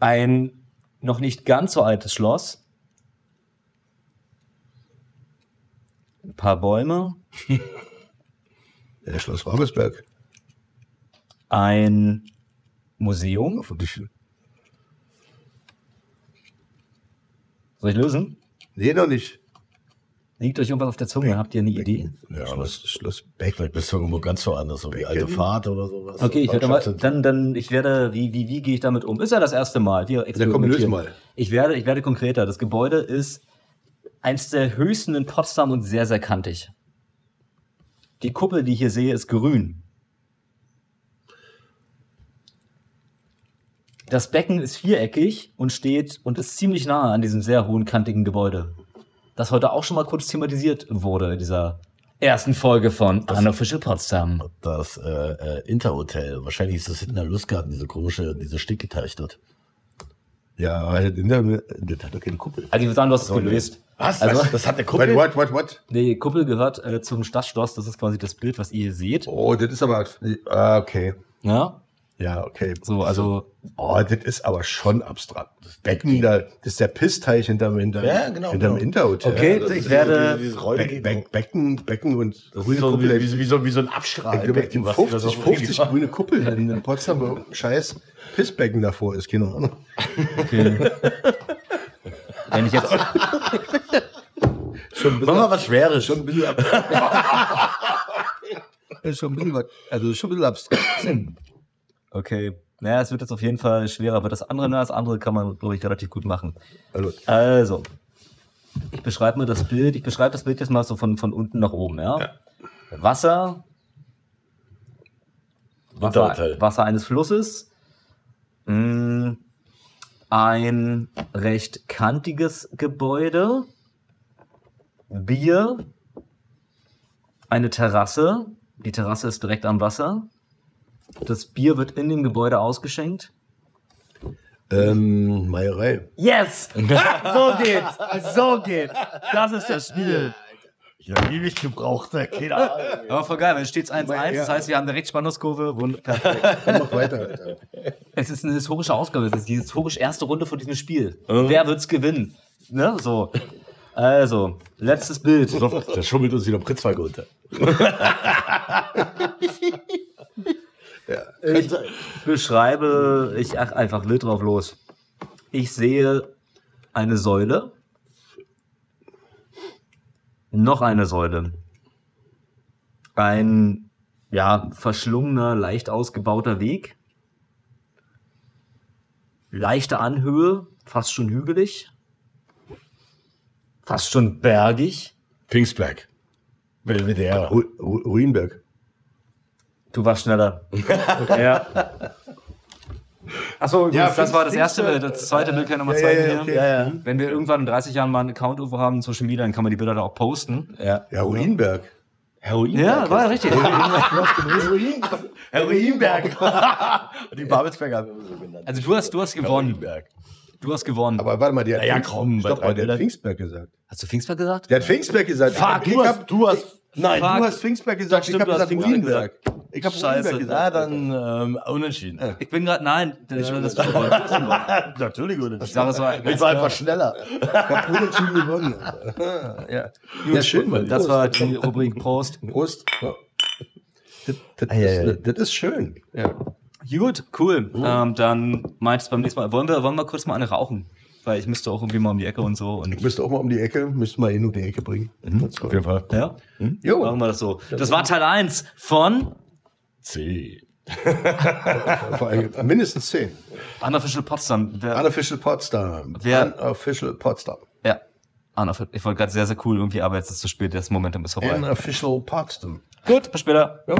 ein noch nicht ganz so altes Schloss, ein paar Bäume, Ja, Schloss Babelsberg. ein Museum. Soll ich lösen? Nee, noch nicht. Liegt euch irgendwas auf der Zunge? Habt ihr eine Idee? Ja, Schloss Beck. Vielleicht bist du irgendwo ganz woanders, so wie alte? Fahrt oder sowas. Okay, ich werde mal, dann, dann, ich werde, wie, wie, wie gehe ich damit um? Ist ja das erste Mal. Wir Dann komm, löse experimentieren. mal. Ich werde, ich werde konkreter. Das Gebäude ist eins der höchsten in Potsdam und sehr, sehr kantig. Die Kuppel, die ich hier sehe, ist grün. Das Becken ist viereckig und steht und ist ziemlich nahe an diesem sehr hohen, kantigen Gebäude. Das heute auch schon mal kurz thematisiert wurde in dieser ersten Folge von Unofficial Potsdam. Das äh, äh, Interhotel. Wahrscheinlich ist das hinten der Lustgarten, diese komische, diese Stickgeteich dort. Ja, aber das Internet- das hat doch keine Kuppel. Also ich würde sagen, du hast es gelöst. Was? Also, das, das hat eine Kuppel? what, what, what? die Kuppel gehört äh, zum Stadtschloss. Das ist quasi das Bild, was ihr hier seht. Oh, das ist aber, ah, okay. Ja, Ja, okay. so, also Oh, das ist aber schon abstrakt. Das Becken da, das ist der Pissteich hinterm, hinterm, Ja, genau, hinterm genau. Interhotel. Okay, das ich werde- Be Be Becken, Becken und Das ist so, wie, wie, wie, so, wie so ein Abstrahl. Ich glaube, die 50, 50 grüne Kuppel in Potsdam, wo scheiß Pissbecken davor ist, keine Ahnung. okay. wenn ich jetzt Schon ein Mach mal was Schweres. schon ein bisschen ab ist schon ein bisschen also schon ein bisschen abstrakt. Okay, naja, es wird jetzt auf jeden Fall schwerer, aber das andere, das andere kann man glaube ich relativ gut machen. Also, ich beschreibe mir das Bild. Ich beschreibe das Bild jetzt mal so von, von unten nach oben, ja? Ja. Wasser. Wasser. Wasser eines Flusses. Mm, Ein recht kantiges Gebäude. Bier. Eine Terrasse. Die Terrasse ist direkt am Wasser. Das Bier wird in dem Gebäude ausgeschenkt. ähm, Meierei. Yes! so geht's! So geht's! Das ist das Spiel. Ich habe ewig gebraucht, ne? keine Ahnung. Aber voll geil, weil es steht 1-1, das heißt, wir haben direkt Spannungskurve. Wund- Perfekt. Komm, mach weiter. Alter. Es ist eine historische Ausgabe, es ist die historisch erste Runde von diesem Spiel. Wer wird's gewinnen? Ne, so. Also, letztes Bild. Da schummelt uns wieder Pritzweig unter. Ich beschreibe, ich ach, einfach wild drauf los. Ich sehe eine Säule. Noch eine Säule. Ein, ja, verschlungener, leicht ausgebauter Weg. Leichte Anhöhe, fast schon hügelig. Fast schon bergig. Pfingstberg. Belvedere. Ru Ru Ruinberg. Du warst schneller. ja. Achso, Ja, das war das erste Bild. Das zweite Bild kann ich nochmal Ja, ja, hier. okay. Ja, ja. Wenn wir irgendwann in 30 Jahren mal einen Account irgendwo haben in Social Media, dann kann man die Bilder da auch posten. Ja. Ja, Ruinberg. Heroin. Ja, war ja richtig. Heroinberg. Die Babelsberger haben wir so genannt. Also du hast, du hast gewonnen. Heroinberg. Du hast gewonnen. Aber warte mal, der hat, ja, Pfingst- komm, Stopp der hat Pfingstberg gesagt. Hast du Pfingstberg gesagt? Der hat Pfingstberg gesagt. Fuck, ich du hab, hast, du hast, Nein, Fuck. du hast Pfingstberg gesagt. stimmt, ich habe gesagt Ruinberg. Ich habe Scheiße. Ruinberg ja, gesagt. dann ähm, unentschieden. Ich bin gerade, nein, das, das war. Natürlich Ich unentschieden. sage, es war, Ich war einfach schneller. Ich habe unentschieden gewonnen. Ja. Ja, schön, Mann. das war die Rubrik Prost. Prost. Ja. Das, das, ist, das ist schön. Ja. Gut, cool. Ähm, dann meinst du beim nächsten Mal, wollen wir, wollen wir kurz mal eine rauchen? Weil ich müsste auch irgendwie mal um die Ecke und so. Und, Müsste auch mal um die Ecke, müsste mal ihn um die Ecke bringen. Das Auf jeden Fall. ja, Jo, machen wir das so. Das war Teil 1 von C. mindestens zehn. Unofficial Potsdam. Wer, Unofficial Potsdam. Wer- Unofficial Potsdam. ja, Unofficial. Ich wollte gerade sehr, sehr cool irgendwie, aber jetzt ist es zu spät, das Momentum ist vorbei. Unofficial Potsdam. Gut, bis später.